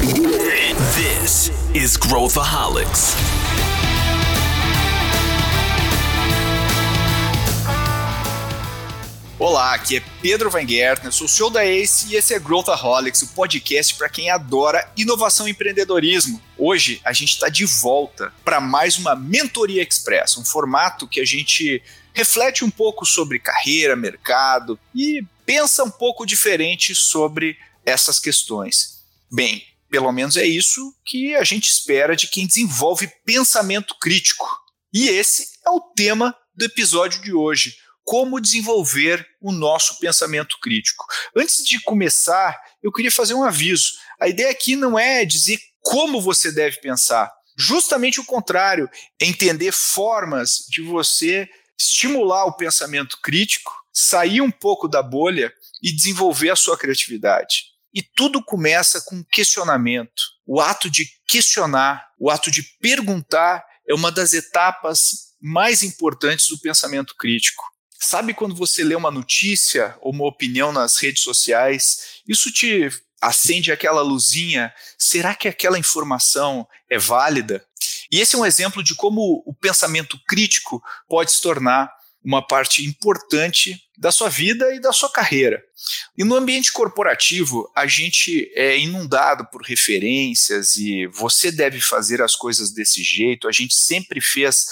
This is Growthaholics. Olá, aqui é Pedro Van Gertner, sou o CEO da ACE e esse é Growthaholics, o podcast para quem adora inovação e empreendedorismo. Hoje a gente está de volta para mais uma Mentoria Express, um formato que a gente reflete um pouco sobre carreira, mercado e pensa um pouco diferente sobre essas questões. Bem, pelo menos é isso que a gente espera de quem desenvolve pensamento crítico. E esse é o tema do episódio de hoje como desenvolver o nosso pensamento crítico. Antes de começar, eu queria fazer um aviso. A ideia aqui não é dizer como você deve pensar, justamente o contrário, é entender formas de você estimular o pensamento crítico, sair um pouco da bolha e desenvolver a sua criatividade. E tudo começa com questionamento. O ato de questionar, o ato de perguntar é uma das etapas mais importantes do pensamento crítico. Sabe quando você lê uma notícia ou uma opinião nas redes sociais, isso te acende aquela luzinha? Será que aquela informação é válida? E esse é um exemplo de como o pensamento crítico pode se tornar uma parte importante da sua vida e da sua carreira. E no ambiente corporativo, a gente é inundado por referências e você deve fazer as coisas desse jeito, a gente sempre fez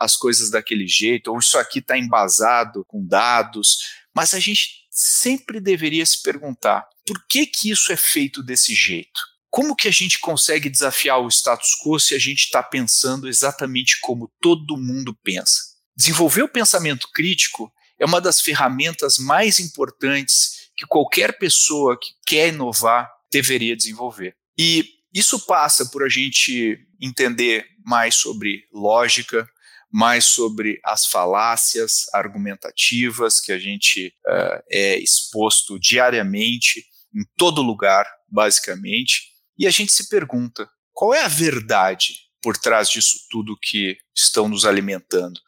as coisas daquele jeito, ou isso aqui está embasado com dados, mas a gente sempre deveria se perguntar por que, que isso é feito desse jeito? Como que a gente consegue desafiar o status quo se a gente está pensando exatamente como todo mundo pensa? Desenvolver o pensamento crítico é uma das ferramentas mais importantes que qualquer pessoa que quer inovar deveria desenvolver. E isso passa por a gente entender mais sobre lógica, mais sobre as falácias argumentativas que a gente uh, é exposto diariamente em todo lugar, basicamente, e a gente se pergunta qual é a verdade por trás disso tudo que estão nos alimentando.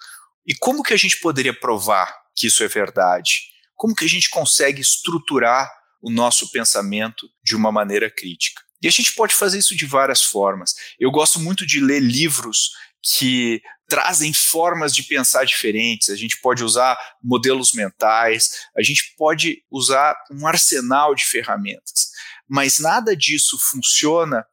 E como que a gente poderia provar que isso é verdade? Como que a gente consegue estruturar o nosso pensamento de uma maneira crítica? E a gente pode fazer isso de várias formas. Eu gosto muito de ler livros que trazem formas de pensar diferentes. A gente pode usar modelos mentais, a gente pode usar um arsenal de ferramentas. Mas nada disso funciona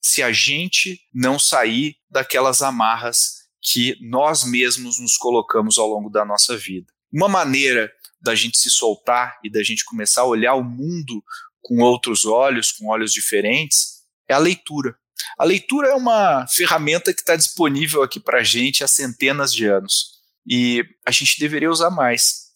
se a gente não sair daquelas amarras que nós mesmos nos colocamos ao longo da nossa vida. Uma maneira da gente se soltar e da gente começar a olhar o mundo com outros olhos, com olhos diferentes, é a leitura. A leitura é uma ferramenta que está disponível aqui para a gente há centenas de anos e a gente deveria usar mais.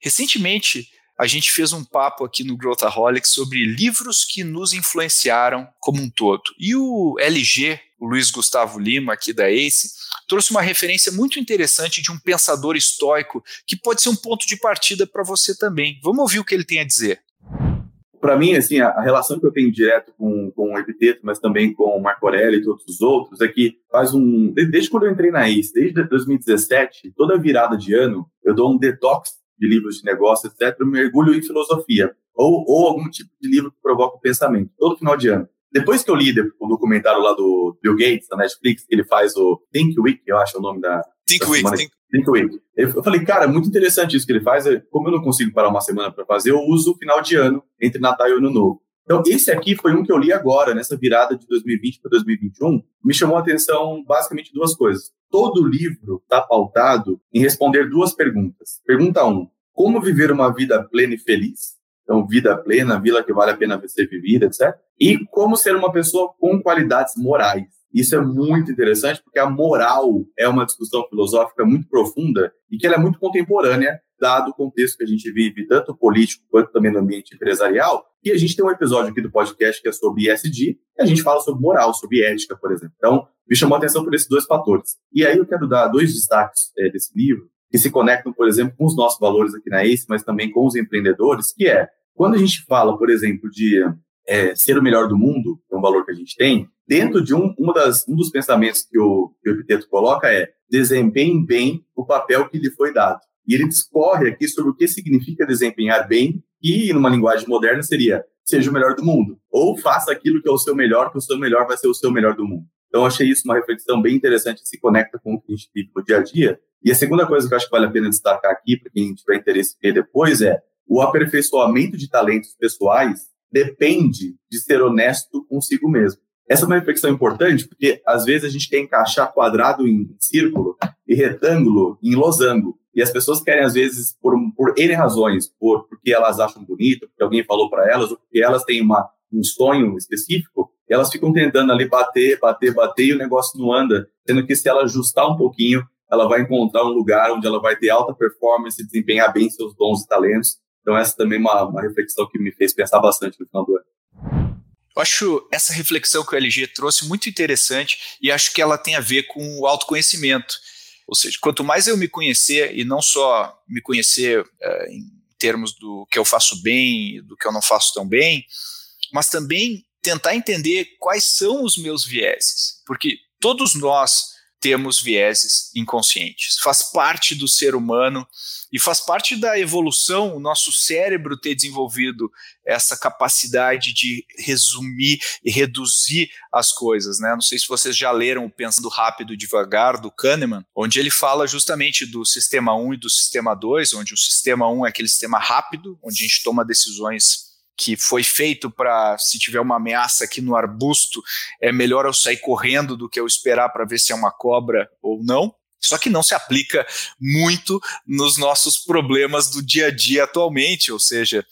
Recentemente, a gente fez um papo aqui no Growthaholic sobre livros que nos influenciaram como um todo. E o LG, o Luiz Gustavo Lima, aqui da ACE, trouxe uma referência muito interessante de um pensador estoico que pode ser um ponto de partida para você também. Vamos ouvir o que ele tem a dizer. Para mim, assim, a, relação que eu tenho direto com, com o Epiteto, mas também com o Marco Aurélio e todos os outros, é que faz um. Desde quando eu entrei na ACE, desde 2017, toda virada de ano, eu dou um detox de livros de negócio, etc., eu mergulho em filosofia, ou, ou algum tipo de livro que provoca o pensamento, todo final de ano. Depois que eu li o documentário lá do Bill Gates, da Netflix, que ele faz o Think Week, eu acho o nome da. Think da Week, Think... Think Week. Eu falei, cara, muito interessante isso que ele faz. Como eu não consigo parar uma semana para fazer, eu uso o final de ano, entre Natal e Ano Novo. Então, esse aqui foi um que eu li agora, nessa virada de 2020 para 2021. Me chamou a atenção basicamente duas coisas. Todo livro está pautado em responder duas perguntas. Pergunta um: como viver uma vida plena e feliz? Então, vida plena, vida que vale a pena ser vivida, etc. E como ser uma pessoa com qualidades morais. Isso é muito interessante porque a moral é uma discussão filosófica muito profunda e que ela é muito contemporânea, dado o contexto que a gente vive, tanto político quanto também no ambiente empresarial. E a gente tem um episódio aqui do podcast que é sobre ESG, e a gente fala sobre moral, sobre ética, por exemplo. Então, me chamou a atenção por esses dois fatores. E aí eu quero dar dois destaques é, desse livro, que se conectam, por exemplo, com os nossos valores aqui na ACE, mas também com os empreendedores, que é, quando a gente fala, por exemplo, de é, ser o melhor do mundo, que é um valor que a gente tem, dentro de um, uma das, um dos pensamentos que o, que o Epiteto coloca é desempenhe bem o papel que lhe foi dado. E ele discorre aqui sobre o que significa desempenhar bem, e numa linguagem moderna seria seja o melhor do mundo. Ou faça aquilo que é o seu melhor, que o seu melhor vai ser o seu melhor do mundo. Então, achei isso uma reflexão bem interessante, se conecta com o que a gente vive no dia a dia. E a segunda coisa que eu acho que vale a pena destacar aqui, para quem tiver interesse em ver depois, é o aperfeiçoamento de talentos pessoais depende de ser honesto consigo mesmo. Essa é uma reflexão importante, porque às vezes a gente quer encaixar quadrado em círculo e retângulo em losango. E as pessoas querem, às vezes, por, por N razões, por, porque elas acham bonito, porque alguém falou para elas, ou porque elas têm uma, um sonho específico, elas ficam tentando ali bater, bater, bater e o negócio não anda. Sendo que se ela ajustar um pouquinho, ela vai encontrar um lugar onde ela vai ter alta performance, desempenhar bem seus dons e talentos. Então, essa também é uma, uma reflexão que me fez pensar bastante no final do ano. Eu acho essa reflexão que o LG trouxe muito interessante e acho que ela tem a ver com o autoconhecimento. Ou seja, quanto mais eu me conhecer, e não só me conhecer uh, em termos do que eu faço bem, do que eu não faço tão bem, mas também tentar entender quais são os meus vieses. Porque todos nós temos vieses inconscientes. Faz parte do ser humano e faz parte da evolução o nosso cérebro ter desenvolvido essa capacidade de resumir e reduzir as coisas, né? Não sei se vocês já leram o Pensando Rápido e Devagar do Kahneman, onde ele fala justamente do sistema 1 e do sistema 2, onde o sistema 1 é aquele sistema rápido, onde a gente toma decisões que foi feito para, se tiver uma ameaça aqui no arbusto, é melhor eu sair correndo do que eu esperar para ver se é uma cobra ou não. Só que não se aplica muito nos nossos problemas do dia a dia atualmente, ou seja,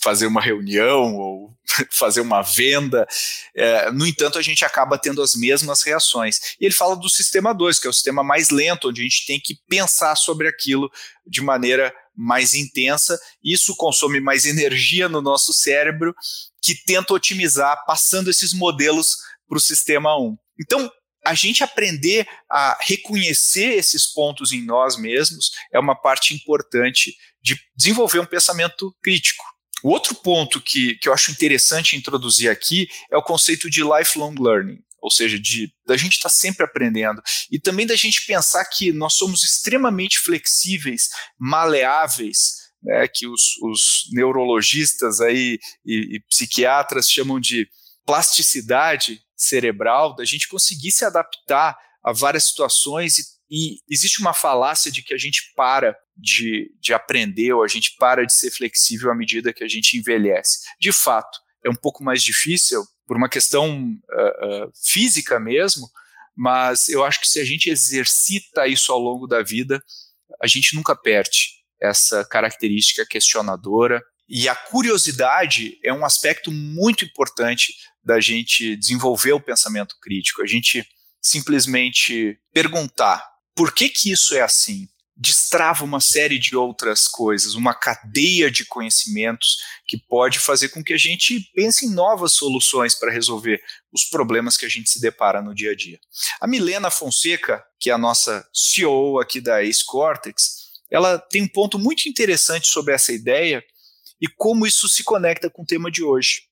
fazer uma reunião ou fazer uma venda. É, no entanto, a gente acaba tendo as mesmas reações. E ele fala do sistema 2, que é o sistema mais lento, onde a gente tem que pensar sobre aquilo de maneira mais intensa. Isso consome mais energia no nosso cérebro, que tenta otimizar passando esses modelos para o sistema 1. Então, a gente aprender a reconhecer esses pontos em nós mesmos é uma parte importante de desenvolver um pensamento crítico. O outro ponto que, que eu acho interessante introduzir aqui é o conceito de lifelong learning, ou seja, de da gente estar tá sempre aprendendo e também da gente pensar que nós somos extremamente flexíveis, maleáveis, né, que os, os neurologistas aí e, e psiquiatras chamam de plasticidade cerebral, da gente conseguir se adaptar a várias situações e e existe uma falácia de que a gente para de, de aprender ou a gente para de ser flexível à medida que a gente envelhece. De fato, é um pouco mais difícil por uma questão uh, uh, física mesmo, mas eu acho que se a gente exercita isso ao longo da vida, a gente nunca perde essa característica questionadora. E a curiosidade é um aspecto muito importante da gente desenvolver o pensamento crítico. A gente simplesmente perguntar por que, que isso é assim? Destrava uma série de outras coisas, uma cadeia de conhecimentos que pode fazer com que a gente pense em novas soluções para resolver os problemas que a gente se depara no dia a dia. A Milena Fonseca, que é a nossa CEO aqui da Ace Cortex, ela tem um ponto muito interessante sobre essa ideia e como isso se conecta com o tema de hoje.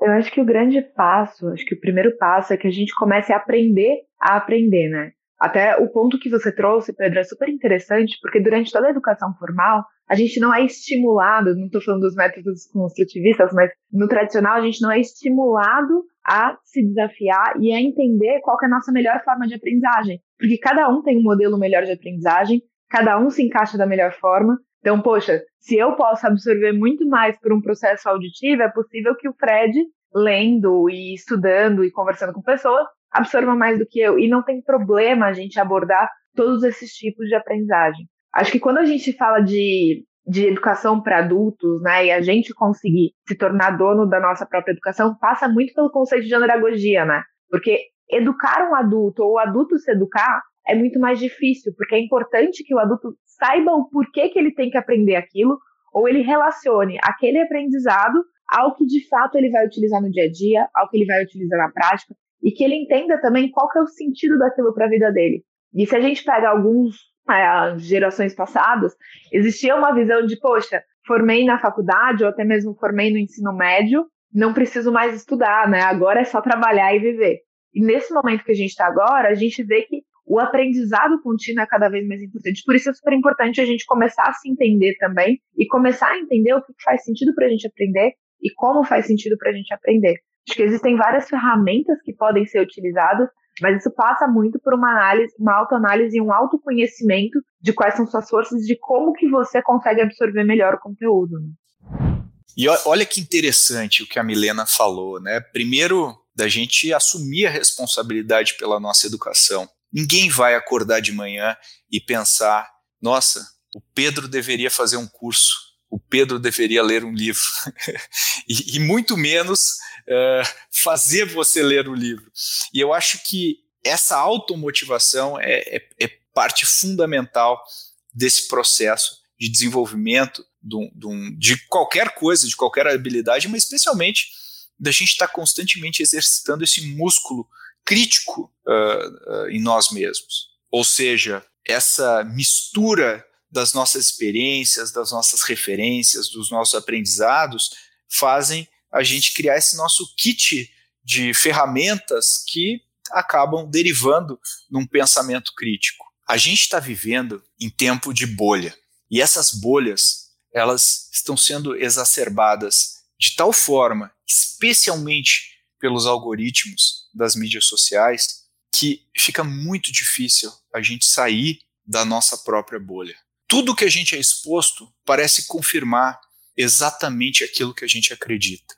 Eu acho que o grande passo, acho que o primeiro passo é que a gente comece a aprender a aprender, né? Até o ponto que você trouxe, Pedro, é super interessante, porque durante toda a educação formal, a gente não é estimulado, não estou falando dos métodos construtivistas, mas no tradicional a gente não é estimulado a se desafiar e a entender qual é a nossa melhor forma de aprendizagem. Porque cada um tem um modelo melhor de aprendizagem, cada um se encaixa da melhor forma. Então, poxa, se eu posso absorver muito mais por um processo auditivo, é possível que o Fred, lendo e estudando e conversando com pessoas, absorva mais do que eu. E não tem problema a gente abordar todos esses tipos de aprendizagem. Acho que quando a gente fala de, de educação para adultos, né, e a gente conseguir se tornar dono da nossa própria educação, passa muito pelo conceito de andragogia, né? Porque educar um adulto ou o adulto se educar é muito mais difícil, porque é importante que o adulto saiba o porquê que ele tem que aprender aquilo, ou ele relacione aquele aprendizado ao que de fato ele vai utilizar no dia a dia, ao que ele vai utilizar na prática, e que ele entenda também qual que é o sentido daquilo para a vida dele. E se a gente pega alguns é, gerações passadas, existia uma visão de, poxa, formei na faculdade ou até mesmo formei no ensino médio, não preciso mais estudar, né? Agora é só trabalhar e viver. E nesse momento que a gente está agora, a gente vê que o aprendizado contínuo é cada vez mais importante. Por isso é super importante a gente começar a se entender também e começar a entender o que faz sentido para a gente aprender e como faz sentido para a gente aprender. Acho que existem várias ferramentas que podem ser utilizadas, mas isso passa muito por uma análise, uma autoanálise e um autoconhecimento de quais são suas forças, de como que você consegue absorver melhor o conteúdo. Né? E olha que interessante o que a Milena falou, né? Primeiro, da gente assumir a responsabilidade pela nossa educação. Ninguém vai acordar de manhã e pensar: nossa, o Pedro deveria fazer um curso, o Pedro deveria ler um livro, e, e, muito menos uh, fazer você ler o livro. E eu acho que essa automotivação é, é, é parte fundamental desse processo de desenvolvimento de, de, de qualquer coisa, de qualquer habilidade, mas especialmente da gente estar tá constantemente exercitando esse músculo crítico uh, uh, em nós mesmos. Ou seja, essa mistura das nossas experiências, das nossas referências, dos nossos aprendizados, fazem a gente criar esse nosso kit de ferramentas que acabam derivando num pensamento crítico. A gente está vivendo em tempo de bolha. E essas bolhas, elas estão sendo exacerbadas de tal forma, especialmente pelos algoritmos das mídias sociais, que fica muito difícil a gente sair da nossa própria bolha. Tudo que a gente é exposto parece confirmar exatamente aquilo que a gente acredita.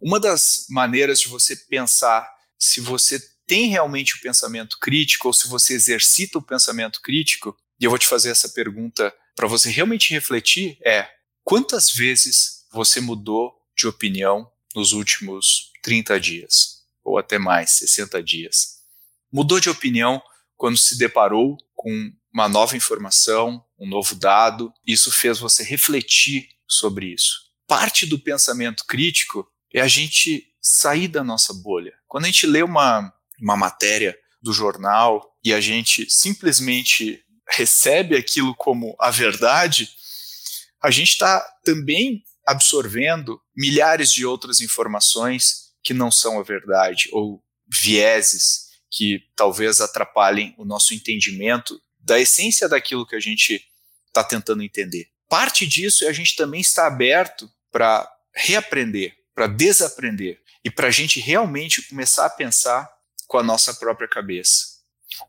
Uma das maneiras de você pensar se você tem realmente o pensamento crítico ou se você exercita o pensamento crítico, e eu vou te fazer essa pergunta para você realmente refletir é quantas vezes você mudou de opinião nos últimos 30 dias ou até mais, 60 dias. Mudou de opinião quando se deparou com uma nova informação, um novo dado, isso fez você refletir sobre isso. Parte do pensamento crítico é a gente sair da nossa bolha. Quando a gente lê uma, uma matéria do jornal e a gente simplesmente recebe aquilo como a verdade, a gente está também absorvendo milhares de outras informações que não são a verdade ou vieses que talvez atrapalhem o nosso entendimento da essência daquilo que a gente está tentando entender. Parte disso é a gente também estar aberto para reaprender, para desaprender e para a gente realmente começar a pensar com a nossa própria cabeça.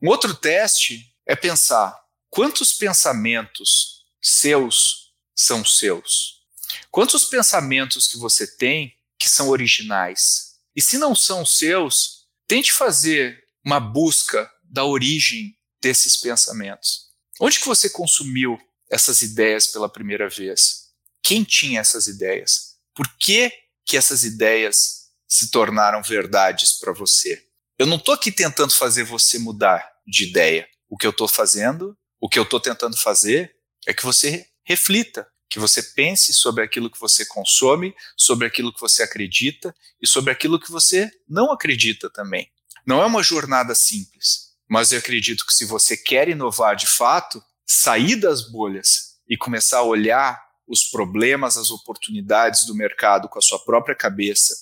Um outro teste é pensar Quantos pensamentos seus são seus? Quantos pensamentos que você tem que são originais? E se não são seus, tente fazer uma busca da origem desses pensamentos. Onde que você consumiu essas ideias pela primeira vez? Quem tinha essas ideias? Por que que essas ideias se tornaram verdades para você? Eu não estou aqui tentando fazer você mudar de ideia. O que eu estou fazendo o que eu estou tentando fazer é que você reflita, que você pense sobre aquilo que você consome, sobre aquilo que você acredita e sobre aquilo que você não acredita também. Não é uma jornada simples, mas eu acredito que se você quer inovar de fato, sair das bolhas e começar a olhar os problemas, as oportunidades do mercado com a sua própria cabeça,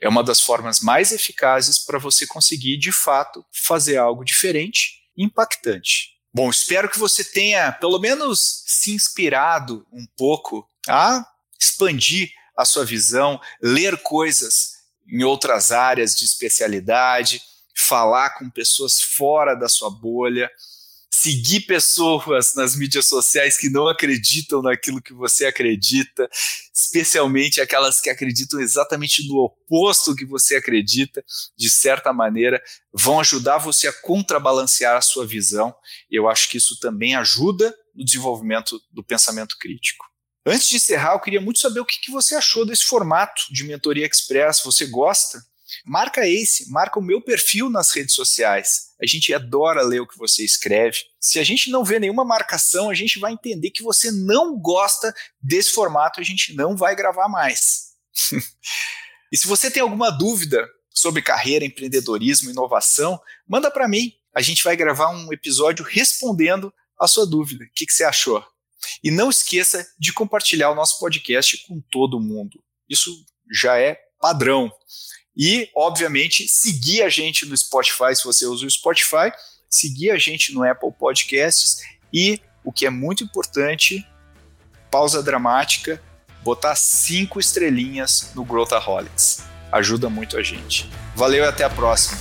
é uma das formas mais eficazes para você conseguir de fato fazer algo diferente e impactante. Bom, espero que você tenha pelo menos se inspirado um pouco a expandir a sua visão, ler coisas em outras áreas de especialidade, falar com pessoas fora da sua bolha, seguir pessoas nas mídias sociais que não acreditam naquilo que você acredita, especialmente aquelas que acreditam exatamente no oposto que você acredita, de certa maneira, vão ajudar você a contrabalancear a sua visão. Eu acho que isso também ajuda no desenvolvimento do pensamento crítico. Antes de encerrar, eu queria muito saber o que, que você achou desse formato de mentoria express. Você gosta? Marca esse, marca o meu perfil nas redes sociais. A gente adora ler o que você escreve. Se a gente não vê nenhuma marcação, a gente vai entender que você não gosta desse formato, a gente não vai gravar mais. e se você tem alguma dúvida sobre carreira, empreendedorismo, inovação, manda para mim. A gente vai gravar um episódio respondendo a sua dúvida. O que, que você achou? E não esqueça de compartilhar o nosso podcast com todo mundo. Isso já é padrão. E, obviamente, seguir a gente no Spotify, se você usa o Spotify, seguir a gente no Apple Podcasts e, o que é muito importante, pausa dramática, botar cinco estrelinhas no Growthaholics. Ajuda muito a gente. Valeu e até a próxima.